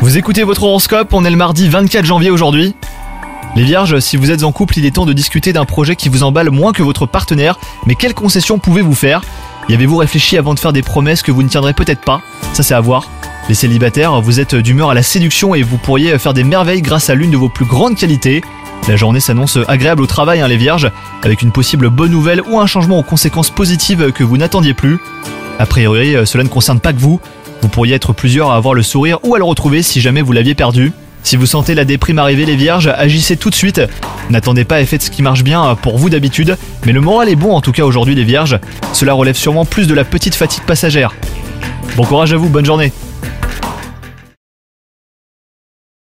Vous écoutez votre horoscope, on est le mardi 24 janvier aujourd'hui. Les vierges, si vous êtes en couple, il est temps de discuter d'un projet qui vous emballe moins que votre partenaire, mais quelles concessions pouvez-vous faire? Y avez-vous réfléchi avant de faire des promesses que vous ne tiendrez peut-être pas? Ça c'est à voir. Les célibataires, vous êtes d'humeur à la séduction et vous pourriez faire des merveilles grâce à l'une de vos plus grandes qualités. La journée s'annonce agréable au travail, hein, les vierges, avec une possible bonne nouvelle ou un changement aux conséquences positives que vous n'attendiez plus. A priori, euh, cela ne concerne pas que vous. Vous pourriez être plusieurs à avoir le sourire ou à le retrouver si jamais vous l'aviez perdu. Si vous sentez la déprime arriver les vierges, agissez tout de suite. N'attendez pas et faites ce qui marche bien pour vous d'habitude, mais le moral est bon en tout cas aujourd'hui les vierges. Cela relève sûrement plus de la petite fatigue passagère. Bon courage à vous, bonne journée